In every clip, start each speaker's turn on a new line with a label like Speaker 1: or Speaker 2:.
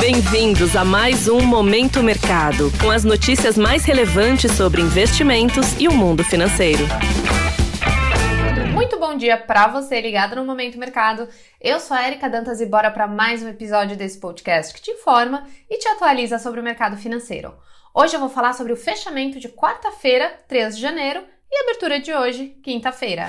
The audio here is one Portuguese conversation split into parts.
Speaker 1: Bem-vindos a mais um Momento Mercado, com as notícias mais relevantes sobre investimentos e o mundo financeiro.
Speaker 2: Muito bom dia para você ligado no Momento Mercado. Eu sou a Erika Dantas e bora para mais um episódio desse podcast que te informa e te atualiza sobre o mercado financeiro. Hoje eu vou falar sobre o fechamento de quarta-feira, 3 de janeiro, e a abertura de hoje, quinta-feira.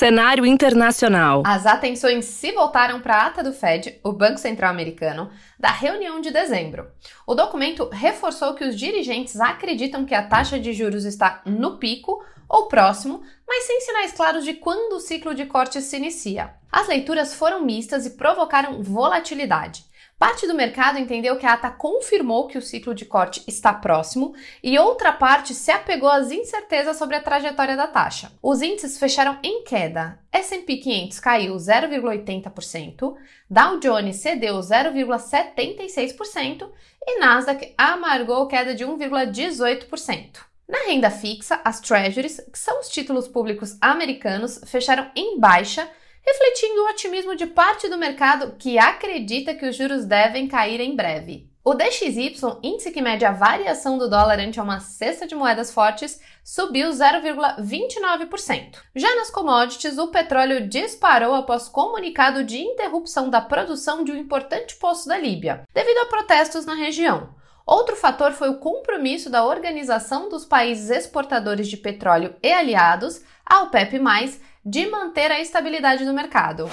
Speaker 1: Cenário internacional.
Speaker 2: As atenções se voltaram para a ata do Fed, o Banco Central Americano, da reunião de dezembro. O documento reforçou que os dirigentes acreditam que a taxa de juros está no pico ou próximo, mas sem sinais claros de quando o ciclo de cortes se inicia. As leituras foram mistas e provocaram volatilidade. Parte do mercado entendeu que a ata confirmou que o ciclo de corte está próximo e outra parte se apegou às incertezas sobre a trajetória da taxa. Os índices fecharam em queda. S&P 500 caiu 0,80%, Dow Jones cedeu 0,76% e Nasdaq amargou queda de 1,18%. Na renda fixa, as Treasuries, que são os títulos públicos americanos, fecharam em baixa refletindo o otimismo de parte do mercado que acredita que os juros devem cair em breve. O DXY, índice que mede a variação do dólar ante uma cesta de moedas fortes, subiu 0,29%. Já nas commodities, o petróleo disparou após comunicado de interrupção da produção de um importante poço da Líbia, devido a protestos na região. Outro fator foi o compromisso da Organização dos Países Exportadores de Petróleo e Aliados, a OPEP+, de manter a estabilidade do mercado.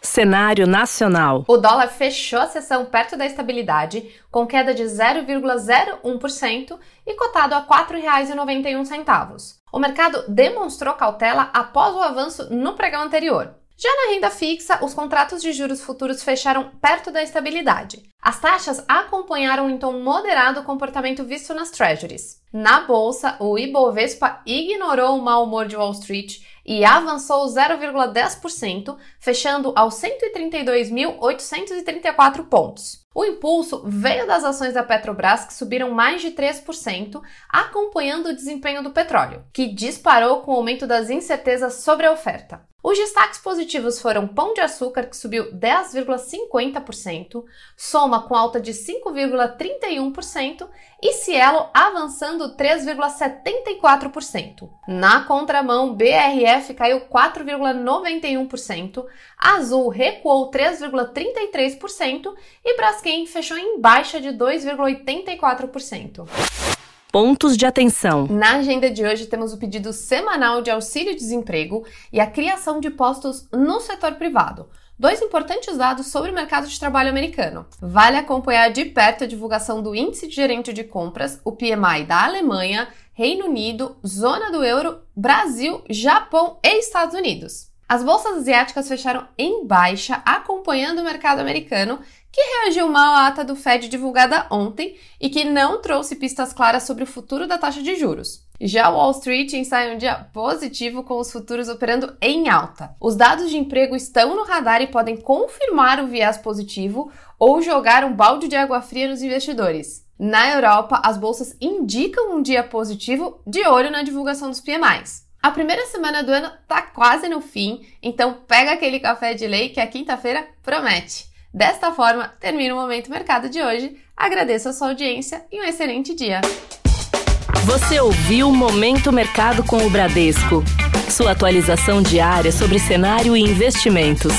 Speaker 1: Cenário nacional.
Speaker 2: O dólar fechou a sessão perto da estabilidade, com queda de 0,01% e cotado a R$ 4,91. O mercado demonstrou cautela após o avanço no pregão anterior. Já na renda fixa, os contratos de juros futuros fecharam perto da estabilidade. As taxas acompanharam em tom moderado o comportamento visto nas treasuries. Na bolsa, o Ibovespa ignorou o mau humor de Wall Street e avançou 0,10%, fechando aos 132.834 pontos. O impulso veio das ações da Petrobras, que subiram mais de 3%, acompanhando o desempenho do petróleo, que disparou com o aumento das incertezas sobre a oferta. Os destaques positivos foram Pão de Açúcar, que subiu 10,50%, Soma com alta de 5,31% e Cielo avançando 3,74%. Na contramão, BRF caiu 4,91%, Azul recuou 3,33% e Braskem fechou em baixa de 2,84%
Speaker 1: pontos de atenção.
Speaker 2: Na agenda de hoje temos o pedido semanal de auxílio-desemprego e a criação de postos no setor privado. Dois importantes dados sobre o mercado de trabalho americano. Vale acompanhar de perto a divulgação do Índice de Gerente de Compras, o PMI da Alemanha, Reino Unido, Zona do Euro, Brasil, Japão e Estados Unidos. As bolsas asiáticas fecharam em baixa, acompanhando o mercado americano, que reagiu mal à ata do Fed divulgada ontem e que não trouxe pistas claras sobre o futuro da taxa de juros. Já Wall Street ensaia um dia positivo com os futuros operando em alta. Os dados de emprego estão no radar e podem confirmar o viés positivo ou jogar um balde de água fria nos investidores. Na Europa, as bolsas indicam um dia positivo de olho na divulgação dos PMIs. A primeira semana do ano tá quase no fim, então pega aquele café de lei que a quinta-feira promete. Desta forma, termina o Momento Mercado de hoje. Agradeço a sua audiência e um excelente dia.
Speaker 1: Você ouviu Momento Mercado com o Bradesco. Sua atualização diária sobre cenário e investimentos.